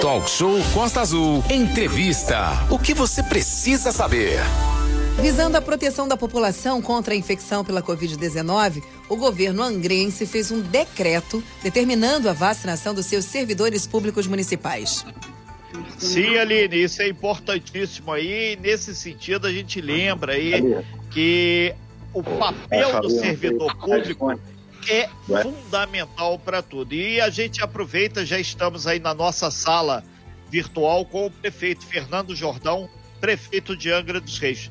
Talk Show Costa Azul. Entrevista. O que você precisa saber? Visando a proteção da população contra a infecção pela Covid-19, o governo angrense fez um decreto determinando a vacinação dos seus servidores públicos municipais. Sim, Aline, isso é importantíssimo aí. Nesse sentido, a gente lembra aí que o papel do servidor público é fundamental para tudo. E a gente aproveita, já estamos aí na nossa sala virtual com o prefeito Fernando Jordão, prefeito de Angra dos Reis.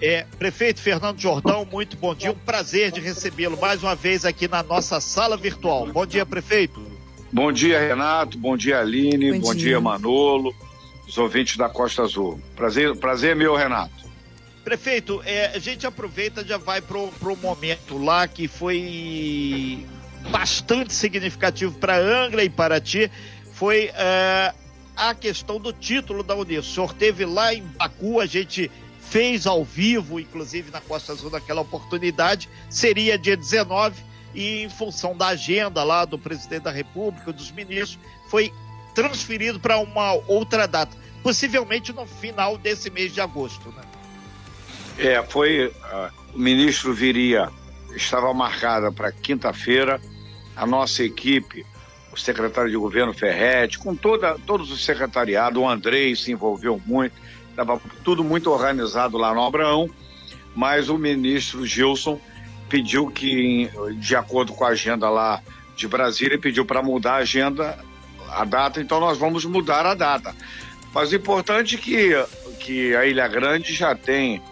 É, prefeito Fernando Jordão, muito bom dia, um prazer de recebê-lo mais uma vez aqui na nossa sala virtual. Bom dia, prefeito. Bom dia, Renato, bom dia, Aline, bom, bom dia. dia, Manolo, os ouvintes da Costa Azul. Prazer, prazer meu, Renato. Prefeito, é, a gente aproveita já vai pro, pro momento lá que foi bastante significativo para Angra e para ti, foi é, a questão do título da Unesco. O senhor teve lá em Baku, a gente fez ao vivo, inclusive na Costa Azul naquela oportunidade, seria dia 19 e em função da agenda lá do presidente da República, dos ministros, foi transferido para uma outra data, possivelmente no final desse mês de agosto, né? É, foi. Uh, o ministro viria, estava marcada para quinta-feira. A nossa equipe, o secretário de governo Ferretti, com toda, todos os secretariados, o Andrei se envolveu muito, estava tudo muito organizado lá no Abraão, mas o ministro Gilson pediu que, de acordo com a agenda lá de Brasília, pediu para mudar a agenda, a data, então nós vamos mudar a data. Mas o importante é que, que a Ilha Grande já tem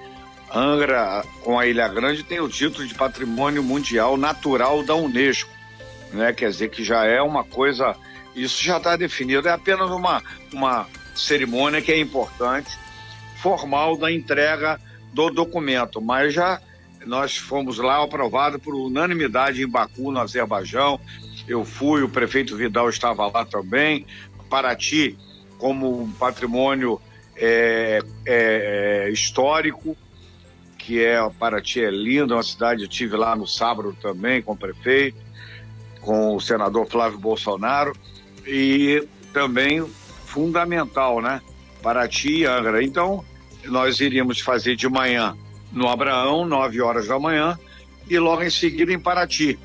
Angra, com a Ilha Grande, tem o título de Patrimônio Mundial Natural da Unesco, né? Quer dizer que já é uma coisa, isso já está definido, é apenas uma, uma cerimônia que é importante, formal da entrega do documento, mas já nós fomos lá aprovado por unanimidade em Baku, no Azerbaijão. Eu fui, o prefeito Vidal estava lá também. Paraty, como patrimônio é, é, histórico, que é Paraty é linda, é uma cidade, eu tive lá no sábado também com o prefeito, com o senador Flávio Bolsonaro, e também fundamental, né? Paraty e Angra. Então, nós iríamos fazer de manhã no Abraão, 9 horas da manhã, e logo em seguida em Paraty.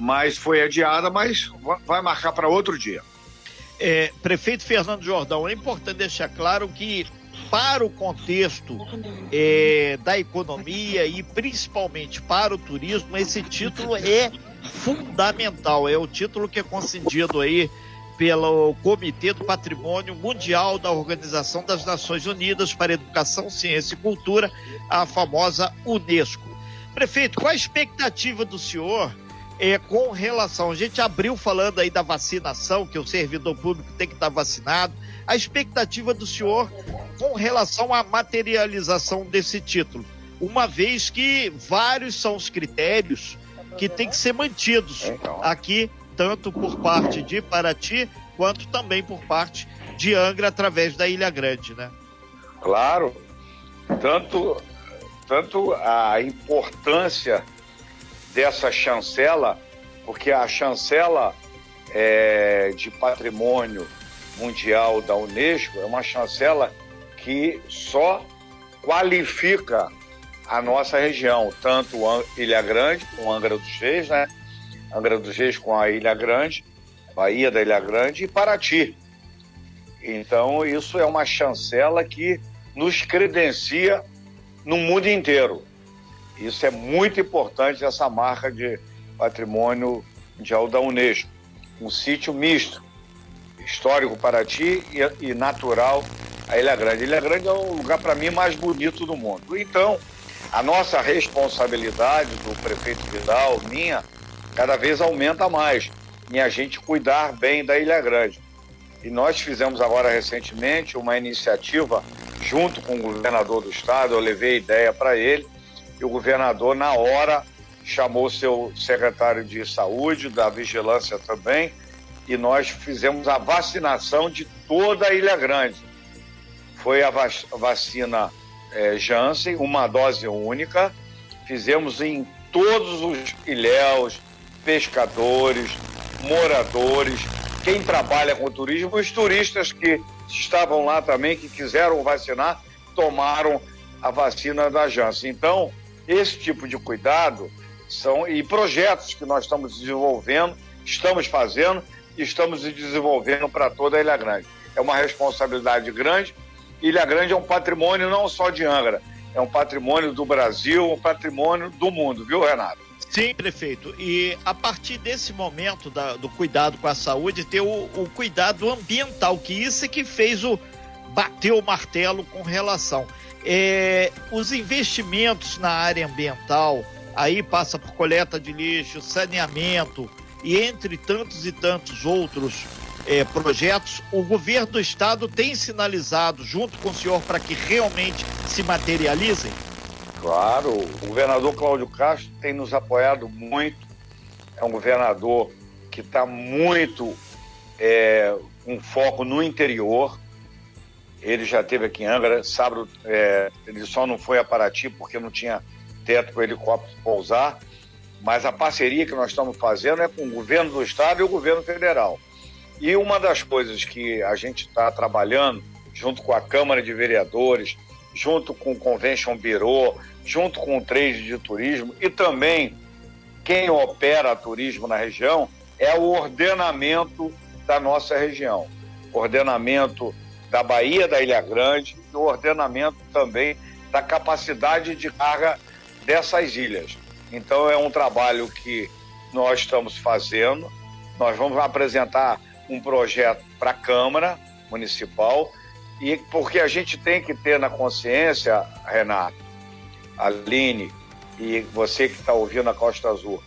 Mas foi adiada, mas vai marcar para outro dia. É, prefeito Fernando Jordão, é importante deixar claro que para o contexto é, da economia e principalmente para o turismo, esse título é fundamental. É o título que é concedido aí pelo Comitê do Patrimônio Mundial da Organização das Nações Unidas para Educação, Ciência e Cultura, a famosa Unesco. Prefeito, qual a expectativa do senhor é, com relação? A gente abriu falando aí da vacinação, que o servidor público tem que estar vacinado a expectativa do senhor com relação à materialização desse título, uma vez que vários são os critérios que têm que ser mantidos aqui, tanto por parte de Paraty, quanto também por parte de Angra, através da Ilha Grande, né? Claro, tanto, tanto a importância dessa chancela, porque a chancela é, de patrimônio mundial da Unesco é uma chancela que só qualifica a nossa região, tanto Ilha Grande com Angra dos Reis, né? Angra dos Reis com a Ilha Grande, Bahia da Ilha Grande e Paraty. Então, isso é uma chancela que nos credencia no mundo inteiro. Isso é muito importante, essa marca de patrimônio mundial da Unesco. Um sítio misto, histórico Paraty e, e natural a Ilha Grande. Ilha Grande é o lugar, para mim, mais bonito do mundo. Então, a nossa responsabilidade do prefeito Vidal, minha, cada vez aumenta mais em a gente cuidar bem da Ilha Grande. E nós fizemos agora recentemente uma iniciativa junto com o governador do estado, eu levei a ideia para ele, e o governador, na hora, chamou seu secretário de saúde, da vigilância também, e nós fizemos a vacinação de toda a Ilha Grande. Foi a vac vacina é, Janssen, uma dose única. Fizemos em todos os ilhéus, pescadores, moradores, quem trabalha com turismo, os turistas que estavam lá também, que quiseram vacinar, tomaram a vacina da Janssen. Então, esse tipo de cuidado são e projetos que nós estamos desenvolvendo, estamos fazendo estamos desenvolvendo para toda a Ilha Grande. É uma responsabilidade grande. Ilha Grande é um patrimônio não só de Angra, é um patrimônio do Brasil, um patrimônio do mundo, viu, Renato? Sim, prefeito. E a partir desse momento da, do cuidado com a saúde, ter o, o, cuidado ambiental, que isso é que fez o bater o martelo com relação. É, os investimentos na área ambiental, aí passa por coleta de lixo, saneamento e entre tantos e tantos outros é, projetos, o governo do estado tem sinalizado junto com o senhor para que realmente se materializem? Claro, o governador Cláudio Castro tem nos apoiado muito. É um governador que está muito é, com foco no interior. Ele já esteve aqui em Angra, sábado é, ele só não foi a Paraty porque não tinha teto para o helicóptero pousar. Mas a parceria que nós estamos fazendo é com o governo do estado e o governo federal. E uma das coisas que a gente está trabalhando, junto com a Câmara de Vereadores, junto com o Convention Bureau, junto com o trade de turismo e também quem opera turismo na região é o ordenamento da nossa região. Ordenamento da Bahia da Ilha Grande e o ordenamento também da capacidade de carga dessas ilhas. Então é um trabalho que nós estamos fazendo. Nós vamos apresentar um projeto para a Câmara Municipal e porque a gente tem que ter na consciência, Renato, Aline e você que está ouvindo a Costa Azul,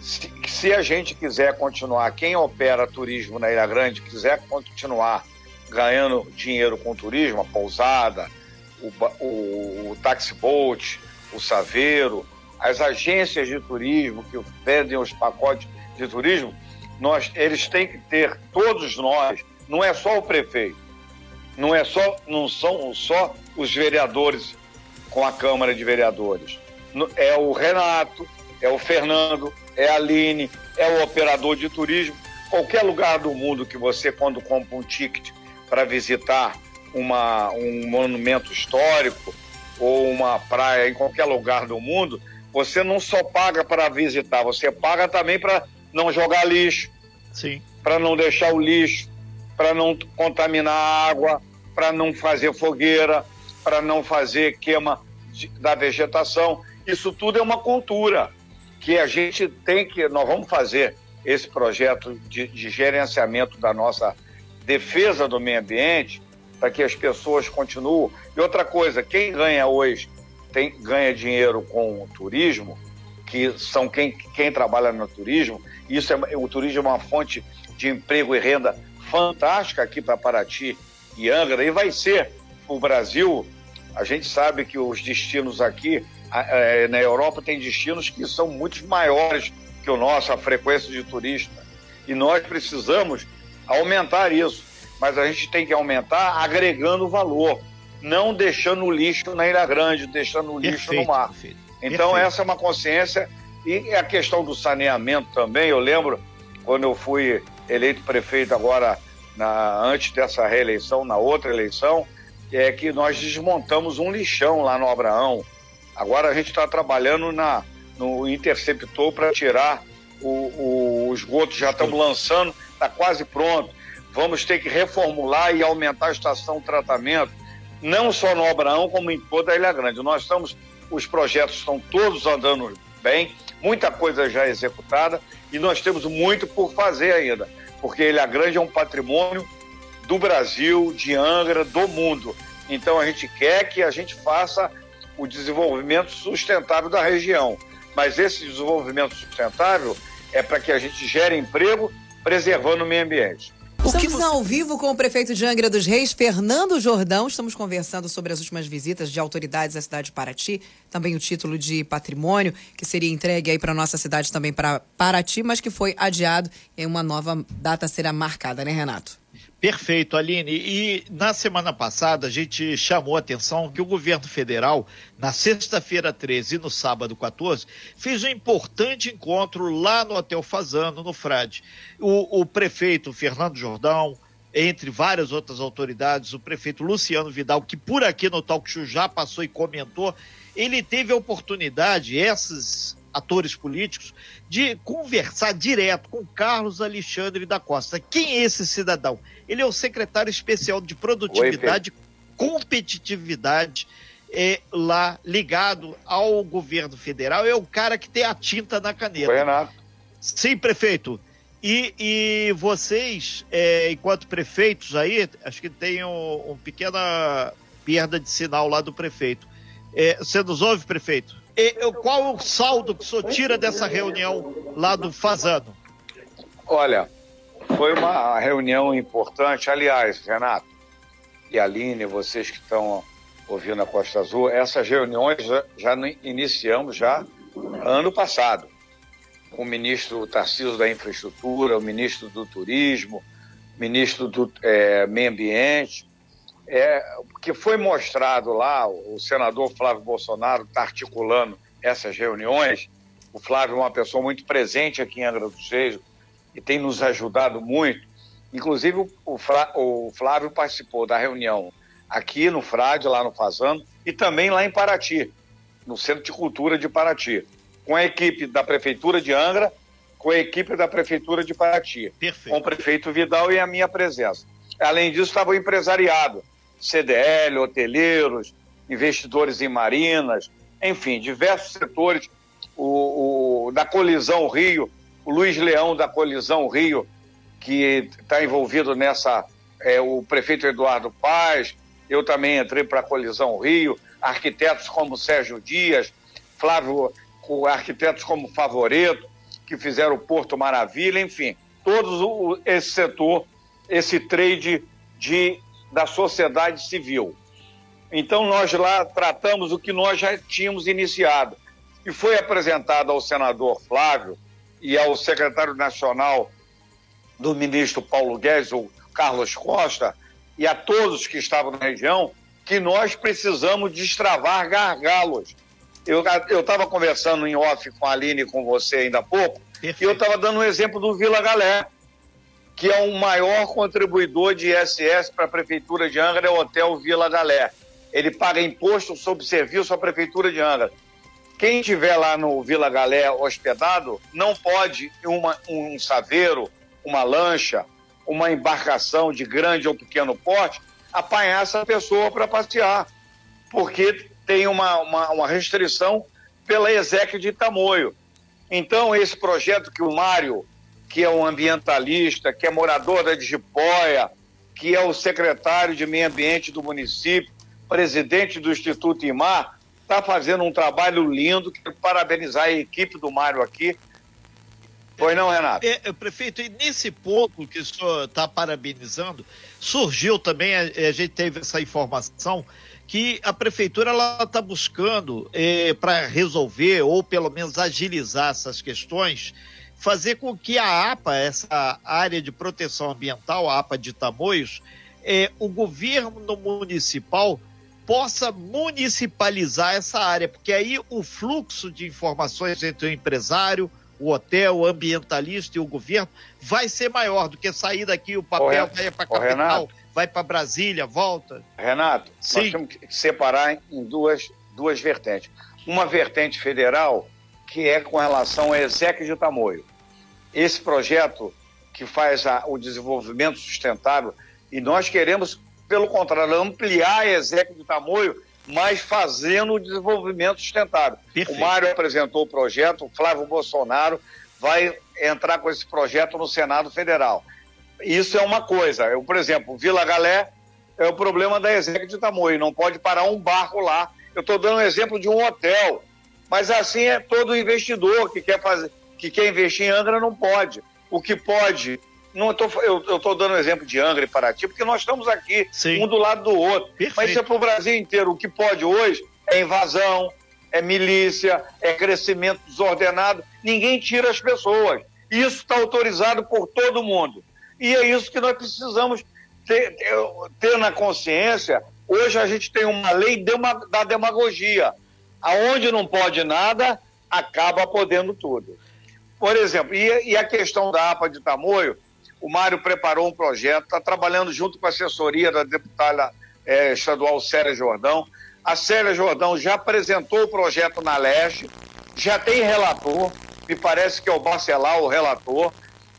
se, se, a gente quiser continuar, quem opera turismo na Ilha Grande quiser continuar ganhando dinheiro com turismo, a pousada, o, o, o taxi boat, o saveiro, as agências de turismo que vendem os pacotes de turismo, nós, eles têm que ter, todos nós, não é só o prefeito, não é só, não são só os vereadores com a Câmara de Vereadores. É o Renato, é o Fernando, é a Aline, é o operador de turismo. Qualquer lugar do mundo que você, quando compra um ticket para visitar uma, um monumento histórico ou uma praia em qualquer lugar do mundo, você não só paga para visitar, você paga também para não jogar lixo, para não deixar o lixo, para não contaminar a água, para não fazer fogueira, para não fazer queima de, da vegetação. Isso tudo é uma cultura que a gente tem que. Nós vamos fazer esse projeto de, de gerenciamento da nossa defesa do meio ambiente para que as pessoas continuem. E outra coisa, quem ganha hoje, tem, ganha dinheiro com o turismo, que são quem, quem trabalha no turismo, isso é, o turismo é uma fonte de emprego e renda fantástica aqui para Paraty e Angra, e vai ser o Brasil. A gente sabe que os destinos aqui é, na Europa tem destinos que são muito maiores que o nosso, a frequência de turista. E nós precisamos aumentar isso. Mas a gente tem que aumentar agregando valor, não deixando o lixo na Ilha Grande, deixando o lixo perfeito, no mar. Perfeito, então, perfeito. essa é uma consciência. E a questão do saneamento também, eu lembro quando eu fui eleito prefeito agora na, antes dessa reeleição, na outra eleição, é que nós desmontamos um lixão lá no Abraão. Agora a gente está trabalhando na, no interceptor para tirar o, o esgoto, já estamos lançando, está quase pronto. Vamos ter que reformular e aumentar a estação de tratamento, não só no Abraão, como em toda a Ilha Grande. Nós estamos, os projetos estão todos andando bem, muita coisa já executada e nós temos muito por fazer ainda porque Ilha Grande é um patrimônio do Brasil, de Angra, do mundo. Então a gente quer que a gente faça o desenvolvimento sustentável da região. Mas esse desenvolvimento sustentável é para que a gente gere emprego preservando o meio ambiente. Estamos você... ao vivo com o prefeito de Angra dos Reis, Fernando Jordão. Estamos conversando sobre as últimas visitas de autoridades à cidade de Paraty, também o título de patrimônio, que seria entregue aí para nossa cidade também para Paraty, mas que foi adiado e uma nova data será marcada, né, Renato? Perfeito, Aline. E na semana passada a gente chamou a atenção que o governo federal, na sexta-feira 13 e no sábado 14, fez um importante encontro lá no Hotel Fazano, no Frade. O, o prefeito Fernando Jordão, entre várias outras autoridades, o prefeito Luciano Vidal, que por aqui no Talk Show já passou e comentou, ele teve a oportunidade, esses atores políticos, de conversar direto com Carlos Alexandre da Costa. Quem é esse cidadão? Ele é o secretário especial de produtividade e competitividade é, lá ligado ao governo federal. É o cara que tem a tinta na caneta. Renato. Sim, prefeito. E, e vocês, é, enquanto prefeitos aí, acho que tem um, um pequena perda de sinal lá do prefeito. É, você nos ouve, prefeito? E, qual o saldo que o senhor tira dessa reunião lá do Fazano? Olha, foi uma reunião importante. Aliás, Renato e Aline, vocês que estão ouvindo a Costa Azul, essas reuniões já, já iniciamos já ano passado com o ministro Tarcísio da Infraestrutura, o ministro do Turismo, ministro do é, Meio Ambiente, é, que foi mostrado lá, o senador Flávio Bolsonaro está articulando essas reuniões. O Flávio é uma pessoa muito presente aqui em Angra dos Reis e tem nos ajudado muito. Inclusive, o, Flávio participou da reunião aqui no Frade, lá no Fazano, e também lá em Paraty, no Centro de Cultura de Paraty, com a equipe da Prefeitura de Angra, com a equipe da Prefeitura de Paraty, Perfeito. com o prefeito Vidal e a minha presença. Além disso, estava o empresariado, CDL, hoteleiros, investidores em marinas, enfim, diversos setores. O, o, da Colisão Rio, o Luiz Leão da Colisão Rio, que está envolvido nessa, é, o prefeito Eduardo Paz, eu também entrei para a Colisão Rio, arquitetos como Sérgio Dias, Flávio, arquitetos como Favoreto, que fizeram o Porto Maravilha, enfim, todo esse setor, esse trade de da sociedade civil. Então, nós lá tratamos o que nós já tínhamos iniciado. E foi apresentado ao senador Flávio e ao secretário nacional do ministro Paulo Guedes, o Carlos Costa, e a todos que estavam na região, que nós precisamos destravar gargalos. Eu estava conversando em off com a Aline e com você ainda há pouco, Perfeito. e eu estava dando um exemplo do Vila Galé que é o maior contribuidor de ISS para a Prefeitura de Angra, é o Hotel Vila Galé. Ele paga imposto sobre serviço à Prefeitura de Angra. Quem estiver lá no Vila Galé hospedado não pode uma, um saveiro, uma lancha, uma embarcação de grande ou pequeno porte apanhar essa pessoa para passear, porque tem uma, uma, uma restrição pela exeque de Tamoio. Então, esse projeto que o Mário que é um ambientalista, que é morador da Digipóia, que é o secretário de Meio Ambiente do município, presidente do Instituto Imar, está fazendo um trabalho lindo. Quero parabenizar a equipe do Mário aqui. Pois não, Renato? É, é, prefeito, e nesse ponto que o senhor está parabenizando, surgiu também, a, a, gente teve essa informação, que a prefeitura está buscando é, para resolver, ou pelo menos agilizar essas questões, fazer com que a APA, essa área de proteção ambiental, a APA de Tamoios, é, o governo municipal possa municipalizar essa área, porque aí o fluxo de informações entre o empresário, o hotel, o ambientalista e o governo vai ser maior do que sair daqui, o papel vai para a capital, vai para Brasília, volta. Renato, Sim. nós temos que separar em duas, duas vertentes. Uma vertente federal, que é com relação ao ESEC de Tamoio esse projeto que faz a, o desenvolvimento sustentável e nós queremos, pelo contrário, ampliar a execução de tamanho, mas fazendo o desenvolvimento sustentável. Perfeito. O Mário apresentou o projeto, o Flávio Bolsonaro vai entrar com esse projeto no Senado Federal. Isso é uma coisa. Eu, por exemplo, Vila Galé é o problema da execução de tamanho, não pode parar um barco lá. Eu estou dando um exemplo de um hotel, mas assim é todo investidor que quer fazer que quer investir em Angra não pode. O que pode, não tô, eu estou dando o exemplo de Angra e Paraty, porque nós estamos aqui, Sim. um do lado do outro. Perfeito. Mas isso é para o Brasil inteiro. O que pode hoje é invasão, é milícia, é crescimento desordenado. Ninguém tira as pessoas. Isso está autorizado por todo mundo. E é isso que nós precisamos ter, ter na consciência. Hoje a gente tem uma lei da demagogia. Aonde não pode nada, acaba podendo tudo. Por exemplo, e, e a questão da APA de Tamoio, o Mário preparou um projeto, está trabalhando junto com a assessoria da deputada é, estadual Célia Jordão. A Célia Jordão já apresentou o projeto na Leste, já tem relator, me parece que é o Barcelar o relator,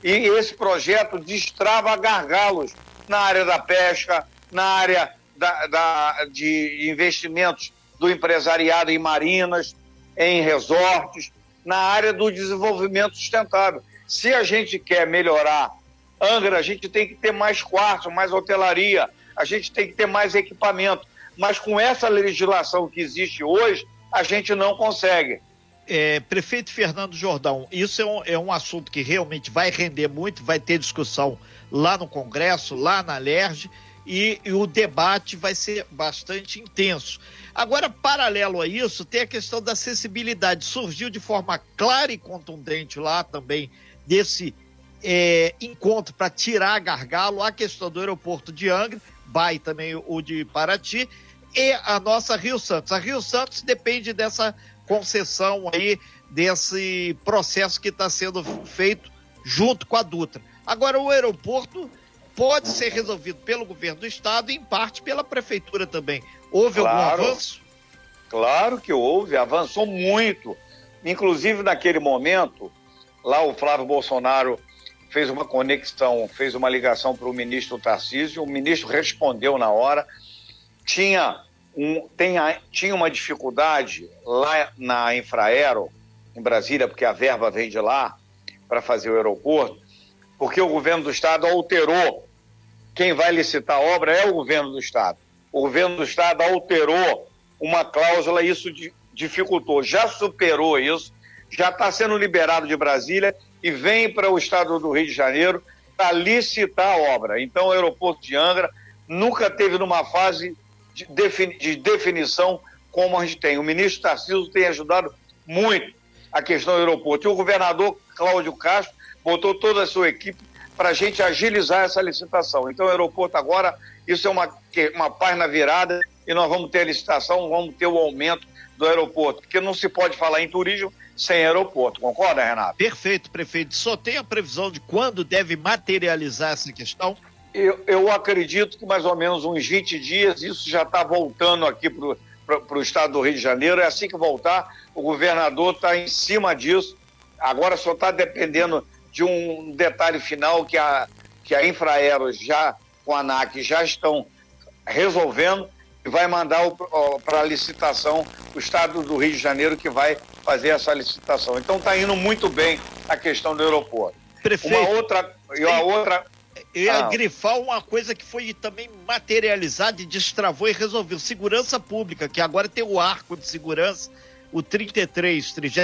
e esse projeto destrava gargalos na área da pesca, na área da, da, de investimentos do empresariado em marinas, em resorts, na área do desenvolvimento sustentável. Se a gente quer melhorar Angra, a gente tem que ter mais quartos, mais hotelaria, a gente tem que ter mais equipamento. Mas com essa legislação que existe hoje, a gente não consegue. É, prefeito Fernando Jordão, isso é um, é um assunto que realmente vai render muito, vai ter discussão lá no Congresso, lá na LERJ, e, e o debate vai ser bastante intenso. Agora, paralelo a isso, tem a questão da acessibilidade. Surgiu de forma clara e contundente lá também desse é, encontro para tirar gargalo a questão do aeroporto de Angra, vai também o de Paraty, e a nossa Rio Santos. A Rio Santos depende dessa concessão aí, desse processo que está sendo feito junto com a Dutra. Agora, o aeroporto pode ser resolvido pelo governo do estado e, em parte, pela prefeitura também. Houve claro, algum avanço? Claro que houve, avançou muito. Inclusive, naquele momento, lá o Flávio Bolsonaro fez uma conexão, fez uma ligação para o ministro Tarcísio, o ministro respondeu na hora. Tinha, um, tem, tinha uma dificuldade lá na Infraero, em Brasília, porque a verba vem de lá para fazer o aeroporto, porque o governo do estado alterou. Quem vai licitar a obra é o governo do estado. O governo do estado alterou uma cláusula e isso dificultou. Já superou isso, já está sendo liberado de Brasília e vem para o estado do Rio de Janeiro para licitar a obra. Então, o aeroporto de Angra nunca teve numa fase de, de definição como a gente tem. O ministro Tarcísio tem ajudado muito a questão do aeroporto. E o governador Cláudio Castro botou toda a sua equipe para a gente agilizar essa licitação. Então, o aeroporto agora, isso é uma, uma página virada e nós vamos ter a licitação, vamos ter o aumento do aeroporto, porque não se pode falar em turismo sem aeroporto. Concorda, Renato? Perfeito, prefeito. Só tem a previsão de quando deve materializar essa questão? Eu, eu acredito que mais ou menos uns 20 dias isso já está voltando aqui para o estado do Rio de Janeiro. É assim que voltar, o governador está em cima disso. Agora só está dependendo de um detalhe final que a, que a Infraero já, com a ANAC, já estão resolvendo e vai mandar para a licitação o Estado do Rio de Janeiro que vai fazer essa licitação. Então está indo muito bem a questão do aeroporto. Prefeito, uma outra, e a outra. Eu ia ah. grifar uma coisa que foi também materializada e destravou e resolveu. Segurança pública, que agora tem o arco de segurança, o 33, 33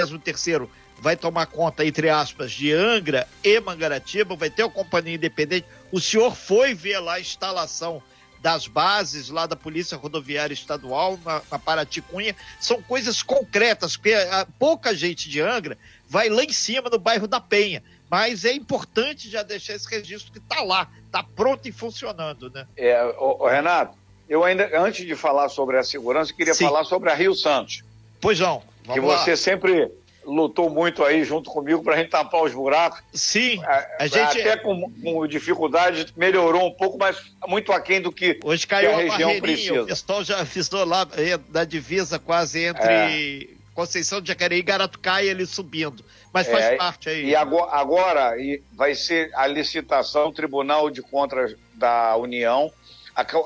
vai tomar conta, entre aspas, de Angra e Mangaratiba, vai ter a companhia independente. O senhor foi ver lá a instalação das bases lá da Polícia Rodoviária Estadual, na, na Paraticunha, são coisas concretas, porque a, pouca gente de Angra vai lá em cima no bairro da Penha. Mas é importante já deixar esse registro que está lá, está pronto e funcionando, né? É, ô, ô, Renato, eu ainda, antes de falar sobre a segurança, queria Sim. falar sobre a Rio Santos. Pois não. que lá. você sempre lutou muito aí junto comigo para a gente tampar os buracos. Sim, a, a gente até com, com, dificuldade melhorou um pouco, mas muito aquém do que, Hoje caiu que a, região precisa. O pessoal já pisou lá da divisa quase entre é. Conceição de Jacareí e Garatucaia ele subindo. Mas faz é, parte aí. E agora, agora vai ser a licitação Tribunal de Contas da União.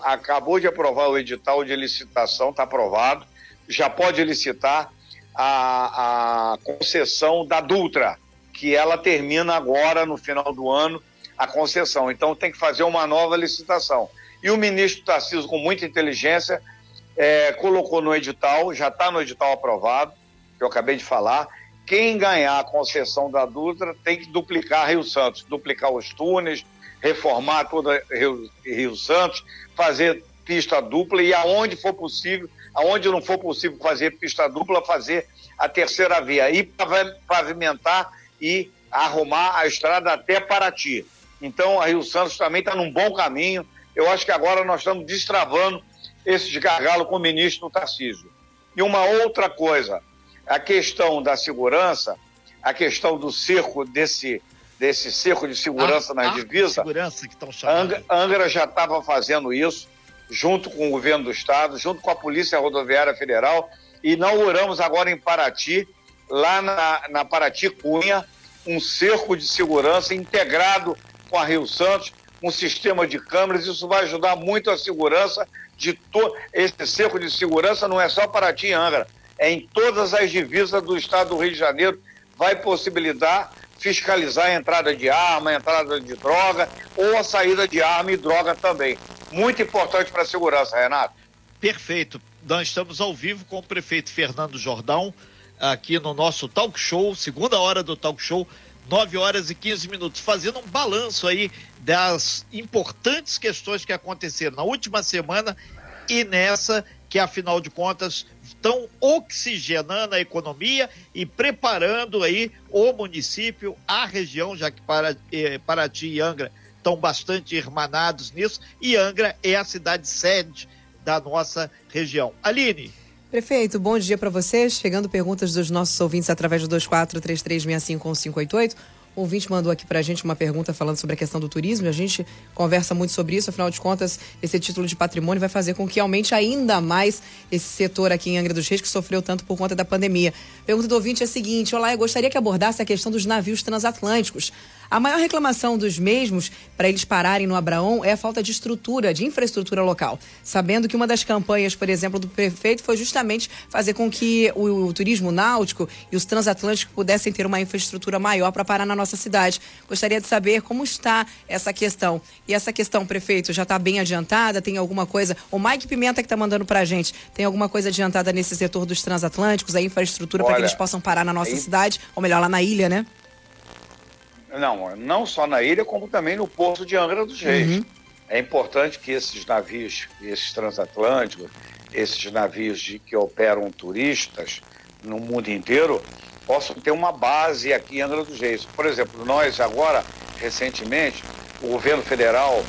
Acabou de aprovar o edital de licitação, está aprovado. Já pode licitar a, a concessão da Dutra, que ela termina agora, no final do ano, a concessão. Então tem que fazer uma nova licitação. E o ministro Tarcísio, com muita inteligência, é, colocou no edital, já está no edital aprovado, que eu acabei de falar. Quem ganhar a concessão da Dutra tem que duplicar Rio Santos, duplicar os túneis, reformar toda Rio, Rio Santos, fazer pista dupla e aonde for possível aonde não for possível fazer pista dupla, fazer a terceira via e pavimentar e arrumar a estrada até Paraty. Então, a Rio Santos também está num bom caminho. Eu acho que agora nós estamos destravando esse gargalo com o ministro Tarcísio. E uma outra coisa, a questão da segurança, a questão do cerco desse desse cerco de segurança Ar, na divisa. Segurança que estão chamando. Angra, Angra já estava fazendo isso junto com o governo do estado, junto com a Polícia Rodoviária Federal. Inauguramos agora em Paraty, lá na, na Paraty Cunha, um cerco de segurança integrado com a Rio Santos, um sistema de câmeras. Isso vai ajudar muito a segurança de todo. Esse cerco de segurança não é só Paraty e Angra, é em todas as divisas do estado do Rio de Janeiro. Vai possibilitar fiscalizar a entrada de arma, a entrada de droga ou a saída de arma e droga também. Muito importante para a segurança, Renato. Perfeito. Nós estamos ao vivo com o prefeito Fernando Jordão, aqui no nosso talk show, segunda hora do talk show, 9 horas e 15 minutos, fazendo um balanço aí das importantes questões que aconteceram na última semana e nessa que afinal de contas estão oxigenando a economia e preparando aí o município, a região, já que eh, Paraty e Angra estão bastante irmanados nisso, e Angra é a cidade sede da nossa região. Aline. Prefeito, bom dia para você. Chegando perguntas dos nossos ouvintes através do 2433651588. O ouvinte mandou aqui para a gente uma pergunta falando sobre a questão do turismo. A gente conversa muito sobre isso, afinal de contas, esse título de patrimônio vai fazer com que aumente ainda mais esse setor aqui em Angra dos Reis, que sofreu tanto por conta da pandemia. Pergunta do ouvinte é a seguinte: Olá, eu gostaria que abordasse a questão dos navios transatlânticos. A maior reclamação dos mesmos para eles pararem no Abraão é a falta de estrutura, de infraestrutura local. Sabendo que uma das campanhas, por exemplo, do prefeito foi justamente fazer com que o, o turismo náutico e os transatlânticos pudessem ter uma infraestrutura maior para parar na nossa cidade. Gostaria de saber como está essa questão. E essa questão, prefeito, já está bem adiantada? Tem alguma coisa? O Mike Pimenta que está mandando para a gente, tem alguma coisa adiantada nesse setor dos transatlânticos, a infraestrutura para que eles possam parar na nossa aí... cidade, ou melhor, lá na ilha, né? Não, não só na ilha, como também no porto de Angra dos Reis. Uhum. É importante que esses navios, esses transatlânticos, esses navios de, que operam turistas no mundo inteiro, possam ter uma base aqui em Angra dos Reis. Por exemplo, nós agora, recentemente, o governo federal,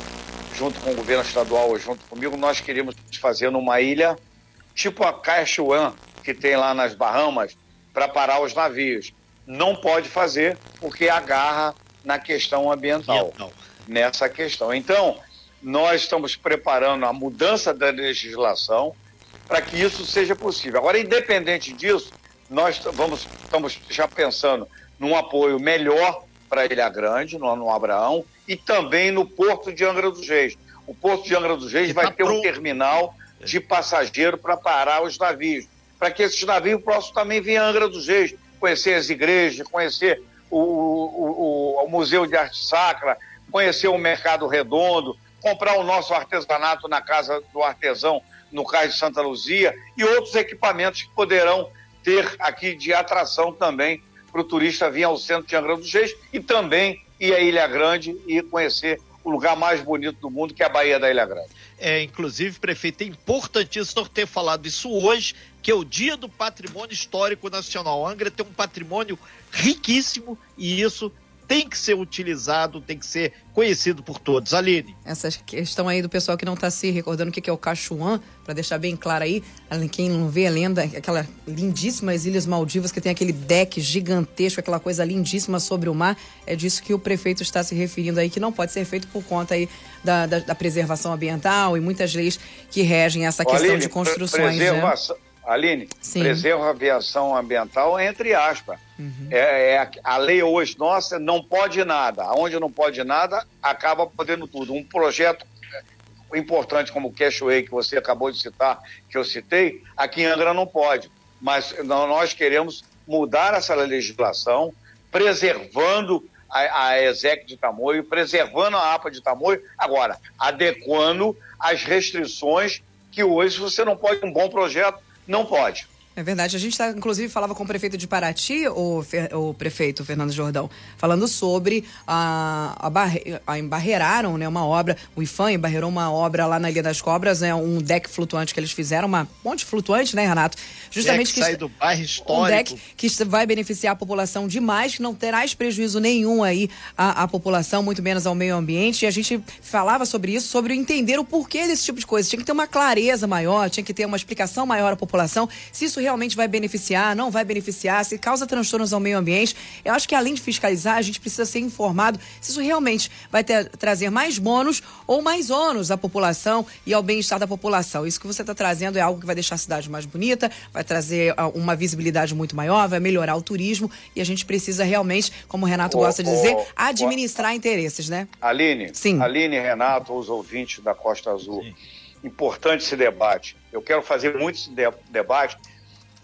junto com o governo estadual, junto comigo, nós queríamos fazer numa ilha tipo a Caixuan, que tem lá nas Bahamas, para parar os navios não pode fazer porque agarra na questão ambiental, nessa questão. Então, nós estamos preparando a mudança da legislação para que isso seja possível. Agora, independente disso, nós vamos, estamos já pensando num apoio melhor para Ilha Grande, no, no Abraão, e também no Porto de Angra dos Reis. O Porto de Angra dos Reis vai tá ter um terminal de passageiro para parar os navios, para que esses navios possam também vir a Angra dos Reis conhecer as igrejas, conhecer o, o, o, Museu de Arte Sacra, conhecer o Mercado Redondo, comprar o nosso artesanato na Casa do Artesão, no Cais de Santa Luzia, e outros equipamentos que poderão ter aqui de atração também para o turista vir ao centro de Angra dos Reis e também ir à Ilha Grande e conhecer o lugar mais bonito do mundo, que é a Baía da Ilha Grande. É, inclusive, prefeito, é importantíssimo ter falado isso hoje, que é o Dia do Patrimônio Histórico Nacional. A Angra tem um patrimônio riquíssimo e isso tem que ser utilizado, tem que ser conhecido por todos. Aline. Essa questão aí do pessoal que não está se recordando o que é o Cachuan, para deixar bem claro aí, quem não vê a lenda, aquela lindíssimas Ilhas Maldivas que tem aquele deck gigantesco, aquela coisa lindíssima sobre o mar, é disso que o prefeito está se referindo aí, que não pode ser feito por conta aí da, da, da preservação ambiental e muitas leis que regem essa questão Aline, de construções. Né? Preservação, né? Aline, Sim. preserva a aviação ambiental, entre aspas. Uhum. É, é, a lei hoje nossa não pode nada. Onde não pode nada, acaba podendo tudo. Um projeto importante como o Cashway, que você acabou de citar, que eu citei, aqui em Angra não pode. Mas nós queremos mudar essa legislação, preservando a, a ESEC de Tamoio, preservando a APA de Tamoio, agora, adequando as restrições que hoje você não pode um bom projeto não pode. É verdade. A gente, tá, inclusive, falava com o prefeito de Paraty, o, o prefeito Fernando Jordão, falando sobre a, a, barre, a embarreiraram né, uma obra, o IFAM embarreirou uma obra lá na Ilha das Cobras, né, um deck flutuante que eles fizeram, uma ponte flutuante, né, Renato? Justamente deck que sai do bairro histórico. Um deck que vai beneficiar a população demais, que não terás prejuízo nenhum aí à, à população, muito menos ao meio ambiente. E a gente falava sobre isso, sobre entender o porquê desse tipo de coisa. Tinha que ter uma clareza maior, tinha que ter uma explicação maior à população, se isso realmente vai beneficiar, não vai beneficiar, se causa transtornos ao meio ambiente. Eu acho que além de fiscalizar, a gente precisa ser informado se isso realmente vai ter, trazer mais bônus ou mais ônus à população e ao bem-estar da população. Isso que você está trazendo é algo que vai deixar a cidade mais bonita, vai trazer ah, uma visibilidade muito maior, vai melhorar o turismo e a gente precisa realmente, como o Renato gosta de dizer, administrar interesses, né? Aline, Sim. Aline, Renato, os ouvintes da Costa Azul. Sim. Importante esse debate. Eu quero fazer muito esse debate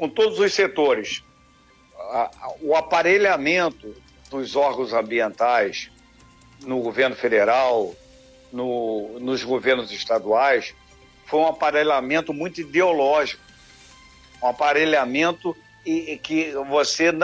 com todos os setores. O aparelhamento dos órgãos ambientais no governo federal, no, nos governos estaduais, foi um aparelhamento muito ideológico. Um aparelhamento e, que você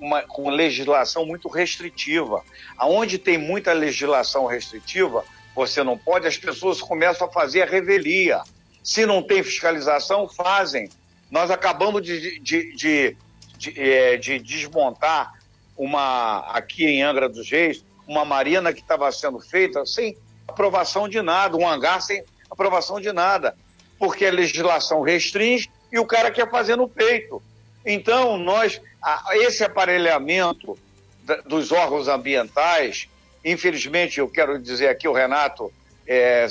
uma, com legislação muito restritiva. Aonde tem muita legislação restritiva, você não pode, as pessoas começam a fazer a revelia. Se não tem fiscalização, fazem. Nós acabamos de, de, de, de, é, de desmontar uma, aqui em Angra dos Reis, uma marina que estava sendo feita sem aprovação de nada, um hangar sem aprovação de nada, porque a legislação restringe e o cara quer fazer no peito. Então, nós, esse aparelhamento dos órgãos ambientais, infelizmente, eu quero dizer aqui, o Renato é,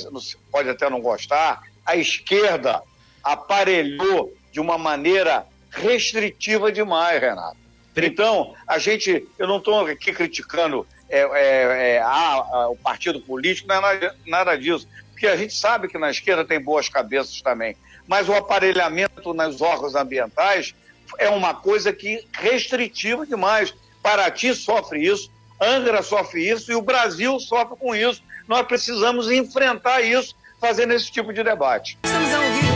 pode até não gostar, a esquerda aparelhou de uma maneira restritiva demais, Renato. Então, a gente, eu não estou aqui criticando é, é, é, a, a, o partido político, não é nada, nada disso, porque a gente sabe que na esquerda tem boas cabeças também, mas o aparelhamento nos órgãos ambientais é uma coisa que restritiva demais. Paraty sofre isso, Angra sofre isso e o Brasil sofre com isso. Nós precisamos enfrentar isso fazendo esse tipo de debate. Estamos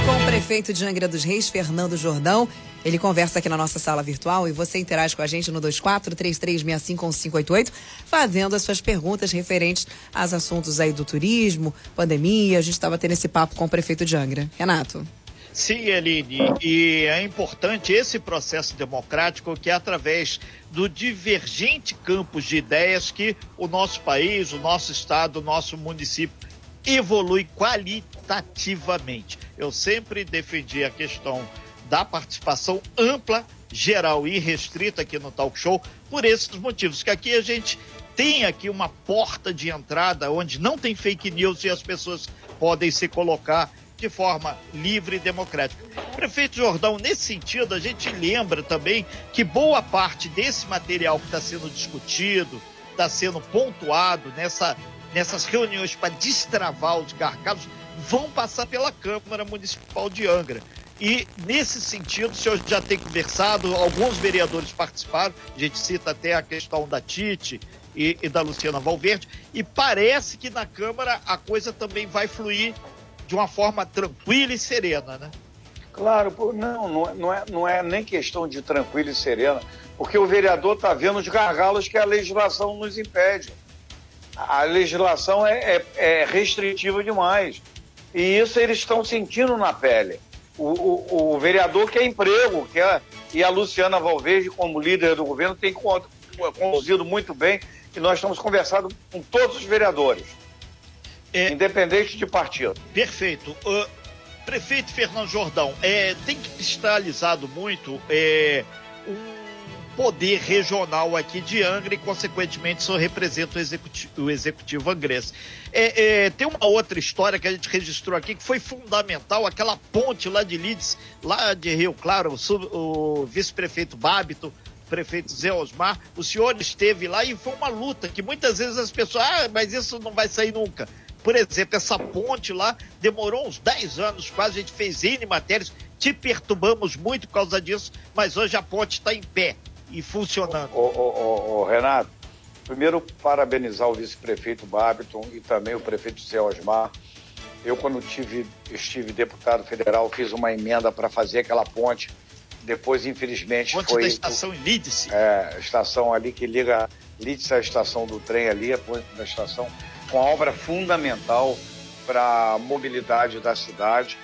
com o prefeito de Angra dos Reis, Fernando Jordão. Ele conversa aqui na nossa sala virtual e você interage com a gente no 2433651588, fazendo as suas perguntas referentes aos assuntos aí do turismo, pandemia. A gente estava tendo esse papo com o prefeito de Angra. Renato. Sim, Eline, e é importante esse processo democrático que é através do divergente campos de ideias que o nosso país, o nosso estado, o nosso município evolui qualitativamente. Eu sempre defendi a questão da participação ampla, geral e restrita aqui no Talk Show por esses motivos, que aqui a gente tem aqui uma porta de entrada onde não tem fake news e as pessoas podem se colocar de forma livre e democrática. Prefeito Jordão, nesse sentido, a gente lembra também que boa parte desse material que está sendo discutido, está sendo pontuado nessa nessas reuniões para destravar os gargalos vão passar pela Câmara Municipal de Angra. E, nesse sentido, o senhor já tem conversado, alguns vereadores participaram, a gente cita até a questão da Tite e, e da Luciana Valverde, e parece que na Câmara a coisa também vai fluir de uma forma tranquila e serena, né? Claro, não, é, não é, não é nem questão de tranquila e serena, porque o vereador está vendo os gargalos que a legislação nos impede a legislação é, é, é restritiva demais. E isso eles estão sentindo na pele. O, o, o, vereador quer emprego, quer, e a Luciana Valverde, como líder do governo, tem conduzido muito bem, e nós estamos conversando com todos os vereadores, é, independente de partido. Perfeito. Uh, prefeito Fernando Jordão, é, tem cristalizado muito é, poder regional aqui de Angra e, consequentemente, só representa o executivo, o executivo angrense. É, é, tem uma outra história que a gente registrou aqui que foi fundamental, aquela ponte lá de Lides, lá de Rio Claro, o, o vice-prefeito Bábito, prefeito Zé Osmar, o senhor esteve lá e foi uma luta que muitas vezes as pessoas, ah, mas isso não vai sair nunca. Por exemplo, essa ponte lá demorou uns 10 anos quase, a gente fez N matérias, te perturbamos muito por causa disso, mas hoje a ponte está em pé e funcionando. Ô, ô, ô, Renato, primeiro parabenizar o vice-prefeito Babiton e também o prefeito Zé Osmar. Eu, quando tive, estive deputado federal, fiz uma emenda para fazer aquela ponte depois, infelizmente, ponte foi... da estação em Lídice. É, a estação ali que liga Lídice à estação do trem ali, a ponte da estação, com obra fundamental para a mobilidade da cidade.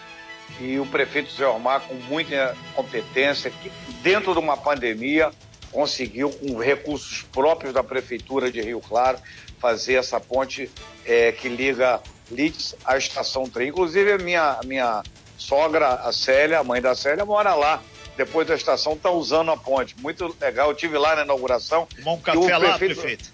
E o prefeito Zé Omar, com muita competência, que dentro de uma pandemia, conseguiu, com recursos próprios da Prefeitura de Rio Claro, fazer essa ponte é, que liga Lídice à estação trem. Inclusive, a minha, minha sogra, a Célia, a mãe da Célia, mora lá depois da estação, está usando a ponte. Muito legal. Eu tive lá na inauguração. Tomar um café lá, prefeito? prefeito?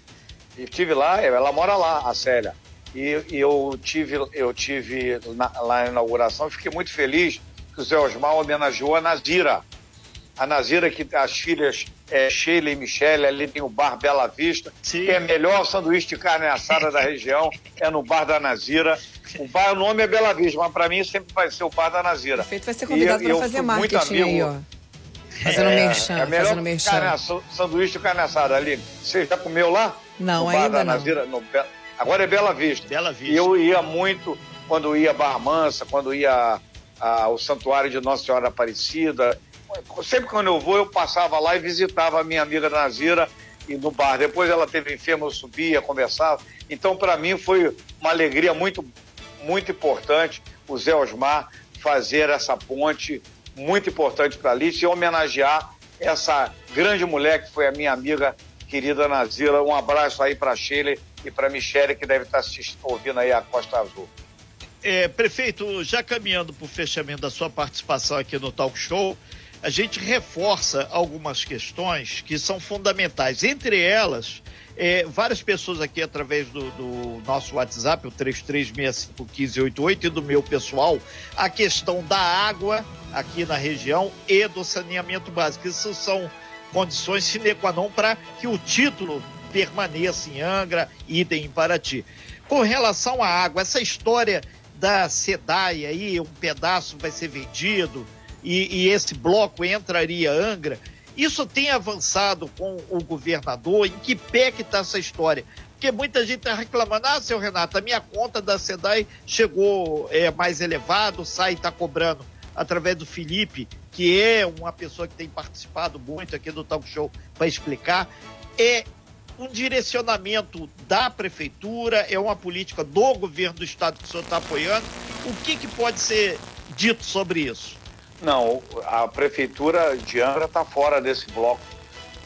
Estive lá, ela mora lá, a Célia. E, e eu tive, eu tive na, lá na inauguração, fiquei muito feliz que o Zé Osmar homenageou a Nazira. A Nazira, que as filhas é, Sheila e Michele, ali tem o bar Bela Vista, Sim. que é melhor sanduíche de carne assada da região, é no bar da Nazira. O bar, o nome é Bela Vista, mas para mim sempre vai ser o bar da Nazira. Perfeito, vai ser convidado para fazer marketing aí, ó. Fazendo é, merchan, é melhor fazendo merchan. Carne, sanduíche de carne assada ali. Você já comeu lá? Não, no ainda não. Nazira, no, agora é Bela Vista. Bela Vista. E eu ia muito quando ia Barra Mansa, quando ia ao Santuário de Nossa Senhora Aparecida. Sempre quando eu vou, eu passava lá e visitava a minha amiga Nazira e no bar. Depois ela teve enferma, eu subia, conversava. Então, para mim, foi uma alegria muito, muito importante o Zé Osmar fazer essa ponte muito importante para a Alice e homenagear essa grande mulher que foi a minha amiga querida Nazira. Um abraço aí para Sheila e para Michele, que deve estar assistindo, ouvindo aí a Costa Azul. É, prefeito, já caminhando para o fechamento da sua participação aqui no Talk Show, a gente reforça algumas questões que são fundamentais. Entre elas, é, várias pessoas aqui através do, do nosso WhatsApp, o 33651588 e do meu pessoal, a questão da água aqui na região e do saneamento básico. Isso são condições sine qua non para que o título permaneça em Angra, idem em Paraty. Com relação à água, essa história da SEDAI aí, um pedaço vai ser vendido e, e esse bloco entraria Angra, isso tem avançado com o governador? Em que pé que está essa história? Porque muita gente está reclamando, ah, seu Renato, a minha conta da SEDAI chegou é, mais elevado, sai está cobrando através do Felipe, que é uma pessoa que tem participado muito aqui do Talk Show para explicar. É um direcionamento da prefeitura, é uma política do governo do estado que o senhor está apoiando. O que, que pode ser dito sobre isso? Não, a prefeitura de Angra está fora desse bloco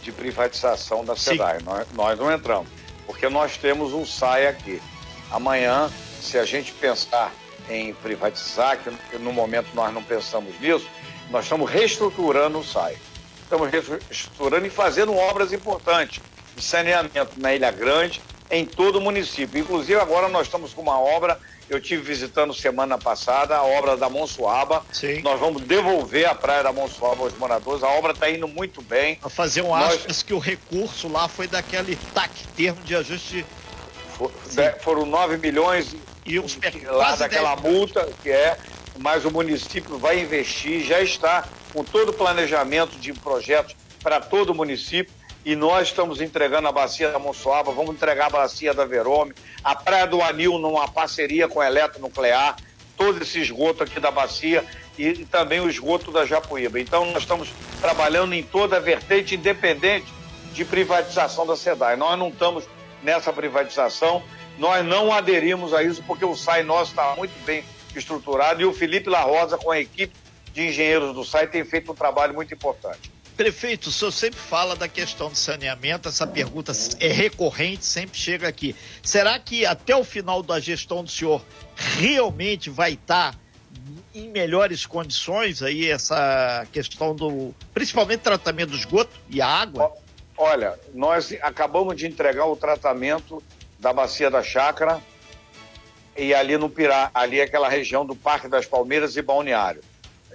de privatização da SEDAI. Nós, nós, não entramos, porque nós temos um SAI aqui. Amanhã, se a gente pensar em privatizar, que no momento nós não pensamos nisso, nós estamos reestruturando o SAI. Estamos reestruturando e fazendo obras importantes de saneamento na Ilha Grande, em todo o município. Inclusive, agora nós estamos com uma obra eu tive visitando semana passada a obra da Monsuaba. Sim. Nós vamos devolver a praia da Monsuaba aos moradores. A obra está indo muito bem. Para fazer um Nós... aspas que o recurso lá foi daquele TAC, termo de ajuste. For, foram 9 milhões e uns lá daquela 10... multa que é, mas o município vai investir, já está com todo o planejamento de projetos para todo o município e nós estamos entregando a bacia da Monsoaba, vamos entregar a bacia da Verome, a Praia do Anil numa parceria com a Eletronuclear, todo esse esgoto aqui da bacia e, também o esgoto da Japuíba. Então nós estamos trabalhando em toda a vertente independente de privatização da SEDAI. Nós não estamos nessa privatização, nós não aderimos a isso porque o SAI nosso está muito bem estruturado e o Felipe La Rosa com a equipe de engenheiros do SAI tem feito um trabalho muito importante. Prefeito, o senhor sempre fala da questão do saneamento, essa pergunta é recorrente, sempre chega aqui. Será que até o final da gestão do senhor realmente vai estar em melhores condições aí essa questão do, principalmente tratamento do esgoto e a água? Olha, nós acabamos de entregar o tratamento da bacia da chácara e ali no Pirá, ali é aquela região do Parque das Palmeiras e Balneário.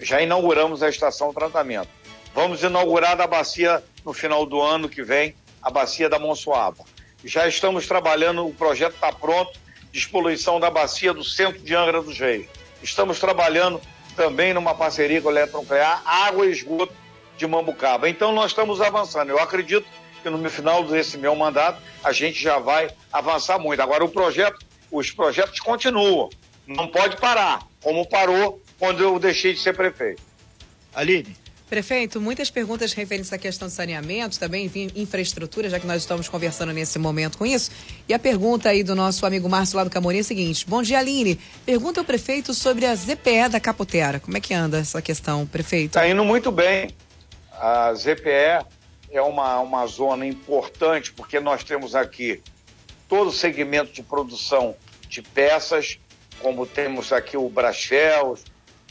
Já inauguramos a estação tratamento. Vamos inaugurar a bacia no final do ano que vem, a bacia da Monsuaba. Já estamos trabalhando, o projeto está pronto, despoluição da bacia do centro de Angra dos Reis. Estamos trabalhando também numa parceria com a Eletronuclear, água e esgoto de Mambucaba. Então nós estamos avançando. Eu acredito que no final desse meu mandato a gente já vai avançar muito. Agora o projeto, os projetos continuam. Não pode parar, como parou quando eu deixei de ser prefeito. Aline, Prefeito, muitas perguntas referentes à questão de saneamento, também infraestrutura, já que nós estamos conversando nesse momento com isso. E a pergunta aí do nosso amigo Márcio lá do Camorim é a seguinte: Bom dia, Aline. Pergunta ao prefeito sobre a ZPE da Caputera. Como é que anda essa questão, prefeito? Está indo muito bem. A ZPE é uma, uma zona importante, porque nós temos aqui todo o segmento de produção de peças, como temos aqui o Brasfel,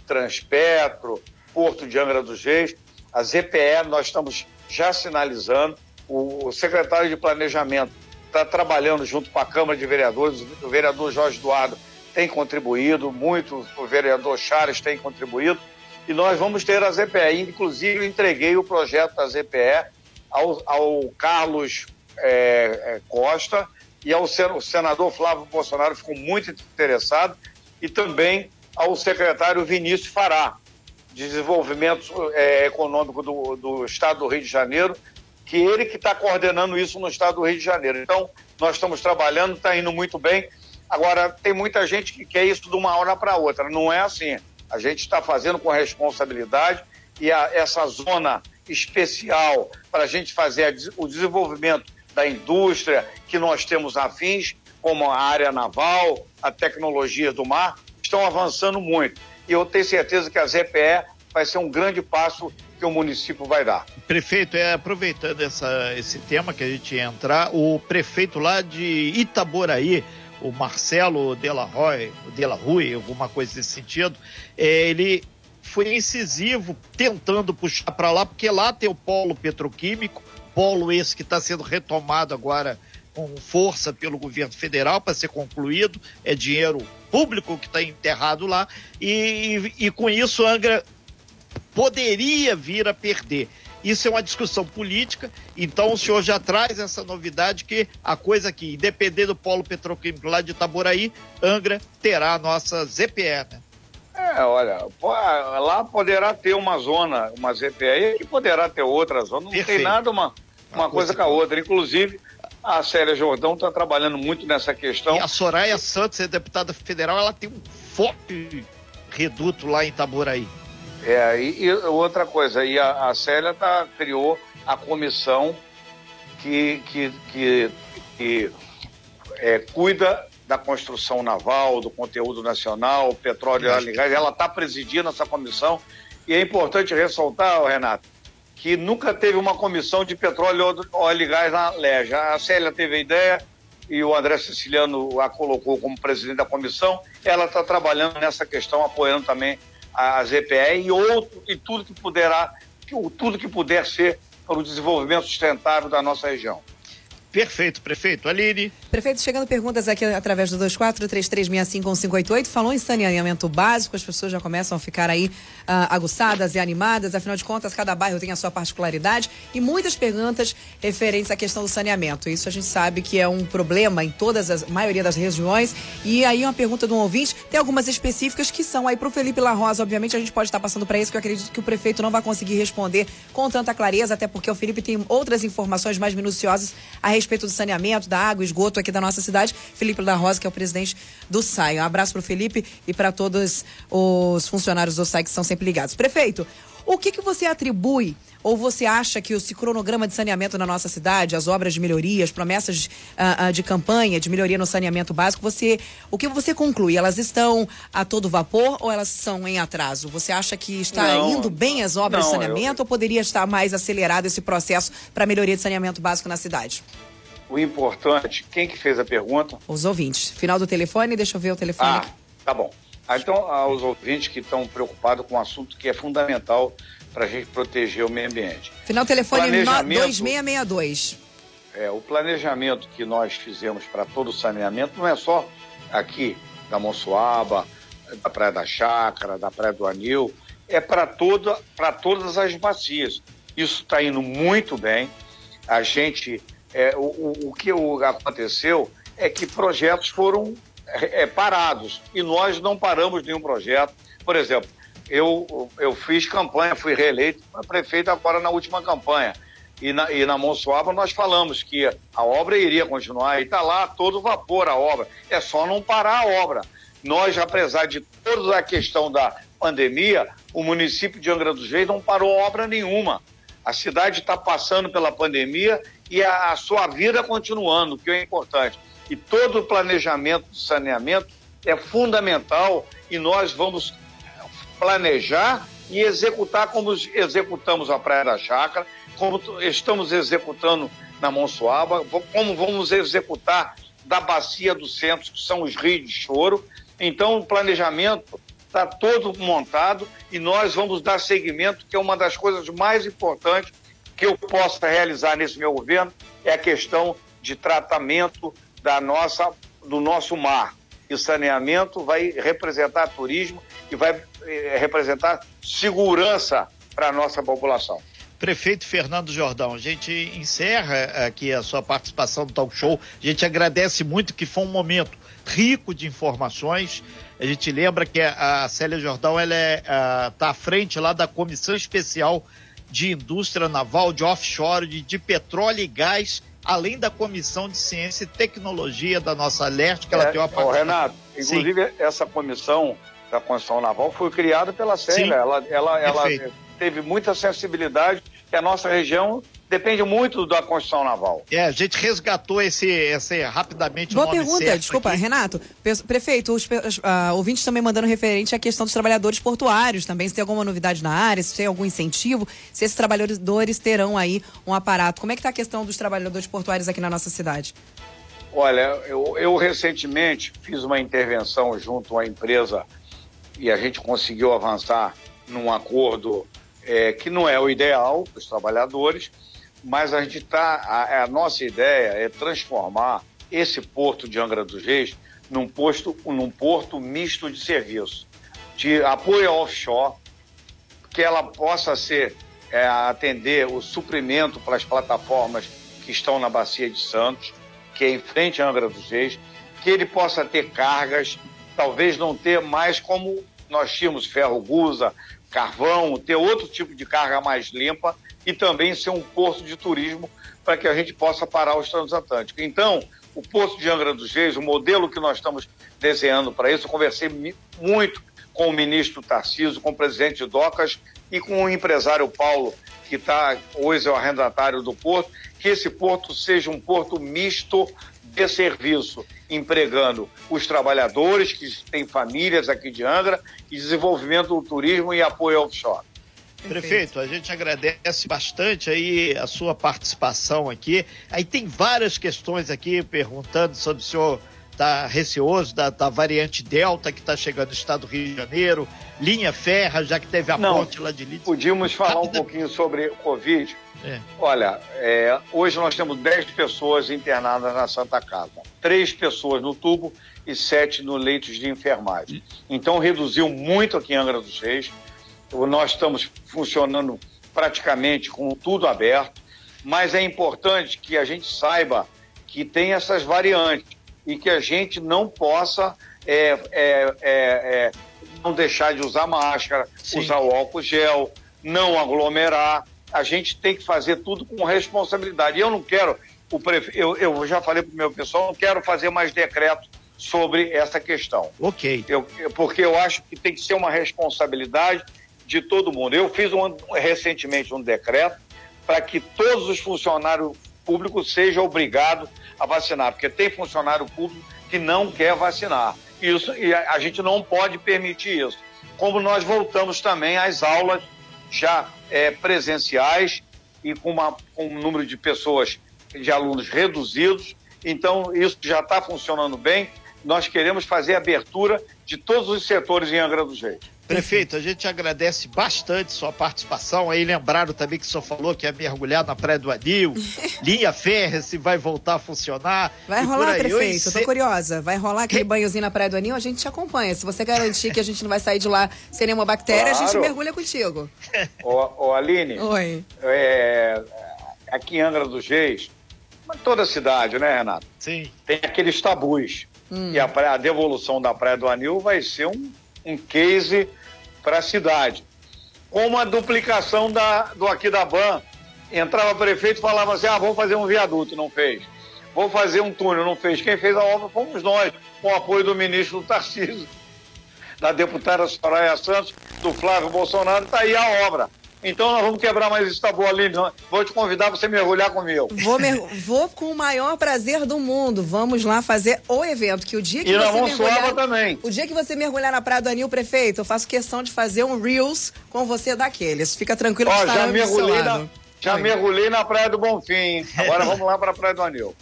Transpetro, Porto de Angra dos Reis. A ZPE, nós estamos já sinalizando. O secretário de Planejamento está trabalhando junto com a Câmara de Vereadores. O vereador Jorge Eduardo tem contribuído, muito o vereador Charles tem contribuído. E nós vamos ter a ZPE. Inclusive, entreguei o projeto da ZPE ao, ao Carlos é, é, Costa e ao senador Flávio Bolsonaro, ficou muito interessado, e também ao secretário Vinícius Fará, Desenvolvimento é, Econômico do, do Estado do Rio de Janeiro, que ele que está coordenando isso no Estado do Rio de Janeiro. Então, nós estamos trabalhando, está indo muito bem. Agora, tem muita gente que quer isso de uma hora para outra. Não é assim. A gente está fazendo com responsabilidade e a, essa zona especial para a gente fazer a, o desenvolvimento da indústria que nós temos afins, como a área naval, a tecnologia do mar, estão avançando muito e eu tenho certeza que a ZPE vai ser um grande passo que o município vai dar. Prefeito, é, aproveitando essa, esse tema que a gente ia entrar, o prefeito lá de Itaboraí, o Marcelo Della Roy, Della Rui, alguma coisa nesse sentido, é, ele foi incisivo tentando puxar para lá, porque lá tem o polo petroquímico, polo esse que está sendo retomado agora com força pelo governo federal para ser concluído, é dinheiro público que está enterrado lá, e, e, e com isso Angra poderia vir a perder. Isso é uma discussão política, então o senhor já traz essa novidade que a coisa aqui, independente do polo petroquímico lá de Itaboraí, Angra terá a nossa ZPE, né? É, olha, lá poderá ter uma zona, uma ZPE, e poderá ter outra zona, não Perfeito. tem nada uma, uma, coisa, coisa com a outra. Inclusive, a Célia Jordão está trabalhando muito nessa questão. E a Soraya Santos, é deputada federal, ela tem um forte reduto lá em Itaboraí. É, e, e outra coisa, e a, a Célia tá, criou a comissão que, que, que, que é, cuida da construção naval, do conteúdo nacional, petróleo e. Ela está presidindo essa comissão. E é importante ressaltar, Renato, que nunca teve uma comissão de petróleo, óleo e gás na LEJA. A Célia teve a ideia e o André Siciliano a colocou como presidente da comissão. Ela está trabalhando nessa questão, apoiando também a ZPE e outro e tudo que puderá, tudo que puder ser para o desenvolvimento sustentável da nossa região. Perfeito, prefeito. Aline. Prefeito, chegando perguntas aqui através do 2433651588. Falou em saneamento básico, as pessoas já começam a ficar aí uh, aguçadas e animadas. Afinal de contas, cada bairro tem a sua particularidade. E muitas perguntas referentes à questão do saneamento. Isso a gente sabe que é um problema em todas as maioria das regiões. E aí uma pergunta de um ouvinte, tem algumas específicas que são aí para o Felipe La Rosa. Obviamente a gente pode estar passando para isso, que eu acredito que o prefeito não vai conseguir responder com tanta clareza, até porque o Felipe tem outras informações mais minuciosas a respeito respeito do saneamento, da água, esgoto aqui da nossa cidade. Felipe da Rosa, que é o presidente do SAI. Um abraço para o Felipe e para todos os funcionários do SAI que são sempre ligados. Prefeito, o que, que você atribui ou você acha que o cronograma de saneamento na nossa cidade, as obras de melhorias, promessas uh, uh, de campanha de melhoria no saneamento básico, você, o que você conclui? Elas estão a todo vapor ou elas são em atraso? Você acha que está não, indo bem as obras não, de saneamento eu... ou poderia estar mais acelerado esse processo para melhoria de saneamento básico na cidade? O importante, quem que fez a pergunta? Os ouvintes. Final do telefone, deixa eu ver o telefone. Ah, tá bom. Ah, então, aos ouvintes que estão preocupados com um assunto que é fundamental para a gente proteger o meio ambiente. Final do telefone planejamento, 2662. É, o planejamento que nós fizemos para todo o saneamento não é só aqui da Monsuaba, da Praia da Chácara, da Praia do Anil, é para toda, todas as bacias. Isso está indo muito bem. A gente é, o, o, que aconteceu é que projetos foram é, parados e nós não paramos nenhum projeto. Por exemplo, eu, eu fiz campanha, fui reeleito prefeito agora na última campanha. E na, e na Monsuaba nós falamos que a obra iria continuar e está lá todo vapor a obra. É só não parar a obra. Nós, apesar de toda a questão da pandemia, o município de Angra dos Reis não parou obra nenhuma. A cidade está passando pela pandemia e a, a sua vida continuando, que é importante. E todo o planejamento de saneamento é fundamental e nós vamos planejar e executar como executamos a Praia da Chácara, como estamos executando na Monsuaba, como vamos executar da bacia do centro, que são os rios de choro. Então, o planejamento está todo montado e nós vamos dar seguimento, que é uma das coisas mais importantes que eu possa realizar nesse meu governo, é a questão de tratamento da nossa, do nosso mar. E saneamento vai representar turismo e vai eh, representar segurança para a nossa população. Prefeito Fernando Jordão, a gente encerra aqui a sua participação no talk show. A gente agradece muito que foi um momento rico de informações. A gente lembra que a Célia Jordão ela é, está à frente lá da Comissão Especial de Indústria Naval, de Offshore, de, de Petróleo e Gás, além da Comissão de Ciência e Tecnologia da nossa Leste, que ela é, tem uma participação. Renato, inclusive Sim. essa comissão da construção naval foi criada pela Célia. Ela, ela, ela teve muita sensibilidade que a nossa região depende muito da construção naval. É, a gente resgatou esse, esse rapidamente Boa pergunta, desculpa, aqui. Renato. Prefeito, os uh, ouvintes também mandando referente à questão dos trabalhadores portuários também, se tem alguma novidade na área, se tem algum incentivo, se esses trabalhadores terão aí um aparato. Como é que está a questão dos trabalhadores portuários aqui na nossa cidade? Olha, eu, eu recentemente fiz uma intervenção junto à empresa e a gente conseguiu avançar num acordo é, que não é o ideal para os trabalhadores, mas a gente está. A, a, nossa ideia é transformar esse porto de Angra dos Reis num, posto, num porto misto de serviço, de apoio offshore, que ela possa ser é, atender o suprimento para as plataformas que estão na Bacia de Santos, que é em frente a Angra dos Reis, que ele possa ter cargas, talvez não ter mais como nós tínhamos ferro gusa, carvão, ter outro tipo de carga mais limpa e também ser um porto de turismo para que a gente possa parar os transatlânticos. Então, o Porto de Angra dos Reis, o modelo que nós estamos desenhando para isso, eu conversei muito com o ministro Tarciso, com o presidente Docas e com o empresário Paulo, que está hoje é o arrendatário do porto, que esse porto seja um porto misto de serviço, empregando os trabalhadores que têm famílias aqui de Angra e desenvolvimento do turismo e apoio offshore. Prefeito, a gente agradece bastante aí a sua participação aqui. Aí tem várias questões aqui perguntando sobre o senhor está receoso da, da, variante Delta que está chegando no estado do Rio de Janeiro, linha ferra, já que teve a Não, ponte lá de Lídia. Podíamos falar um pouquinho sobre o Covid. É. Olha, é, hoje nós temos 10 pessoas internadas na Santa Casa, três pessoas no tubo e sete no leitos de enfermagem. Então reduziu muito aqui em Angra dos Reis. Nós estamos funcionando praticamente com tudo aberto, mas é importante que a gente saiba que tem essas variantes e que a gente não possa é, é, é, é, não deixar de usar máscara, Sim. usar o álcool gel, não aglomerar. A gente tem que fazer tudo com responsabilidade. Eu não quero, o prefe... eu, eu já falei para o meu pessoal, não quero fazer mais decreto sobre essa questão. Ok. Eu, porque eu acho que tem que ser uma responsabilidade de todo mundo. Eu fiz um, recentemente um decreto para que todos os funcionários públicos sejam obrigados a vacinar, porque tem funcionário público que não quer vacinar. Isso, e a, a gente não pode permitir isso. Como nós voltamos também às aulas já é, presenciais e com, uma, com um número de pessoas, de alunos reduzidos, então isso já está funcionando bem. Nós queremos fazer abertura de todos os setores em Angra dos Reis. Prefeito, a gente agradece bastante sua participação. Aí lembraram também que o senhor falou que ia mergulhar na Praia do Anil, linha férrea, se vai voltar a funcionar. Vai rolar, prefeito, eu tô curiosa. Vai rolar aquele banhozinho na Praia do Anil, a gente te acompanha. Se você garantir que a gente não vai sair de lá sem nenhuma bactéria, claro. a gente mergulha contigo. Ô, ô Aline. Oi. É, aqui em Angra dos Reis, toda a cidade, né, Renato? Sim. Tem aqueles tabus. Hum. E a, praia, a devolução da Praia do Anil vai ser um um case para a cidade. Como a duplicação da, do aqui da Ban, entrava o prefeito e falava assim: ah, vamos fazer um viaduto, não fez. Vou fazer um túnel, não fez. Quem fez a obra fomos nós, com o apoio do ministro Tarcísio. da deputada Soraya Santos, do Flávio Bolsonaro, está aí a obra. Então nós vamos quebrar mais esse tabu ali. Vou te convidar para você mergulhar comigo. Vou, vou com o maior prazer do mundo. Vamos lá fazer o evento. Que o dia que e você mergulhar. também. O dia que você mergulhar na Praia do Anil, prefeito, eu faço questão de fazer um Reels com você daqueles. Fica tranquilo Ó, já mergulhei na, já mergulhei na Praia do Bonfim. Agora vamos lá para a Praia do Anil.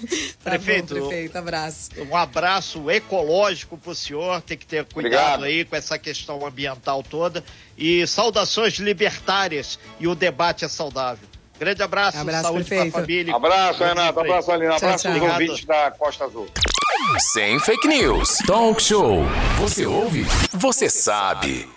tá prefeito, bom, prefeito, abraço. Um abraço ecológico para o senhor. Tem que ter cuidado Obrigado. aí com essa questão ambiental toda. E saudações libertárias. E o debate é saudável. Grande abraço, abraço saúde para a família. Abraço, Renato. Abraço, Aline. Abraço aos ouvintes da Costa Azul. Sem fake news. Talk show. Você ouve? Você sabe.